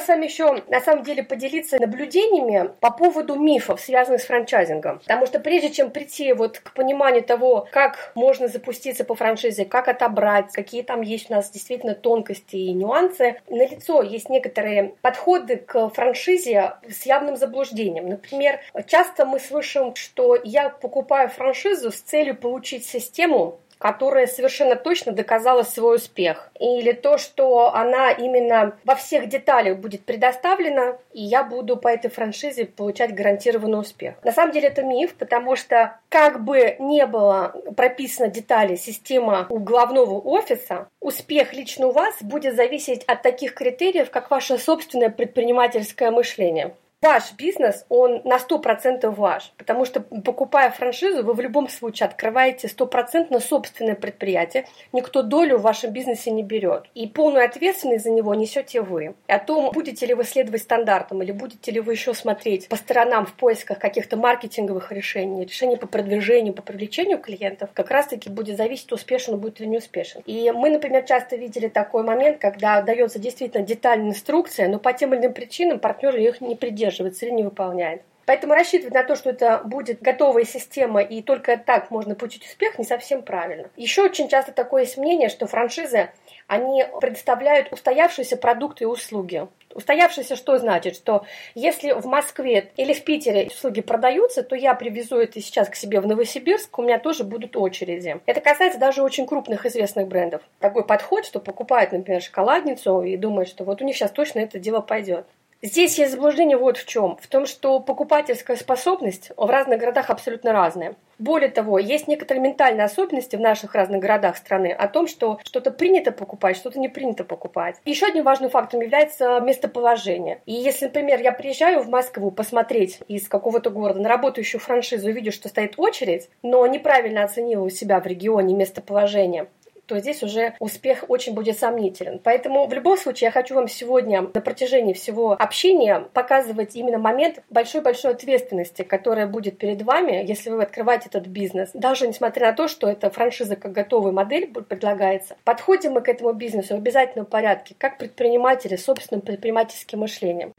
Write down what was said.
с вами еще, на самом деле, поделиться наблюдениями по поводу мифов, связанных с франчайзингом. Потому что прежде чем прийти вот к пониманию того, как можно запуститься по франшизе, как отобрать, какие там есть у нас действительно тонкости и нюансы, на лицо есть некоторые подходы к франшизе с явным заблуждением. Например, часто мы слышим, что я покупаю франшизу с целью получить систему, которая совершенно точно доказала свой успех. Или то, что она именно во всех деталях будет предоставлена, и я буду по этой франшизе получать гарантированный успех. На самом деле это миф, потому что как бы не было прописано детали система у главного офиса, успех лично у вас будет зависеть от таких критериев, как ваше собственное предпринимательское мышление ваш бизнес, он на 100% ваш, потому что покупая франшизу, вы в любом случае открываете стопроцентно собственное предприятие, никто долю в вашем бизнесе не берет. И полную ответственность за него несете вы. И о том, будете ли вы следовать стандартам или будете ли вы еще смотреть по сторонам в поисках каких-то маркетинговых решений, решений по продвижению, по привлечению клиентов, как раз-таки будет зависеть, успешен будет или не успешен. И мы, например, часто видели такой момент, когда дается действительно детальная инструкция, но по тем или иным причинам партнер их не придерживается придерживается или не выполняет. Поэтому рассчитывать на то, что это будет готовая система и только так можно получить успех, не совсем правильно. Еще очень часто такое есть мнение, что франшизы, они предоставляют устоявшиеся продукты и услуги. Устоявшиеся что значит? Что если в Москве или в Питере услуги продаются, то я привезу это сейчас к себе в Новосибирск, у меня тоже будут очереди. Это касается даже очень крупных известных брендов. Такой подход, что покупают, например, шоколадницу и думают, что вот у них сейчас точно это дело пойдет. Здесь есть заблуждение вот в чем. В том, что покупательская способность в разных городах абсолютно разная. Более того, есть некоторые ментальные особенности в наших разных городах страны о том, что что-то принято покупать, что-то не принято покупать. Еще одним важным фактором является местоположение. И если, например, я приезжаю в Москву посмотреть из какого-то города на работающую франшизу и вижу, что стоит очередь, но неправильно оценила у себя в регионе местоположение, то здесь уже успех очень будет сомнителен. Поэтому в любом случае я хочу вам сегодня на протяжении всего общения показывать именно момент большой-большой ответственности, которая будет перед вами, если вы открываете этот бизнес. Даже несмотря на то, что это франшиза как готовая модель предлагается, подходим мы к этому бизнесу в обязательном порядке, как предприниматели с собственным предпринимательским мышлением.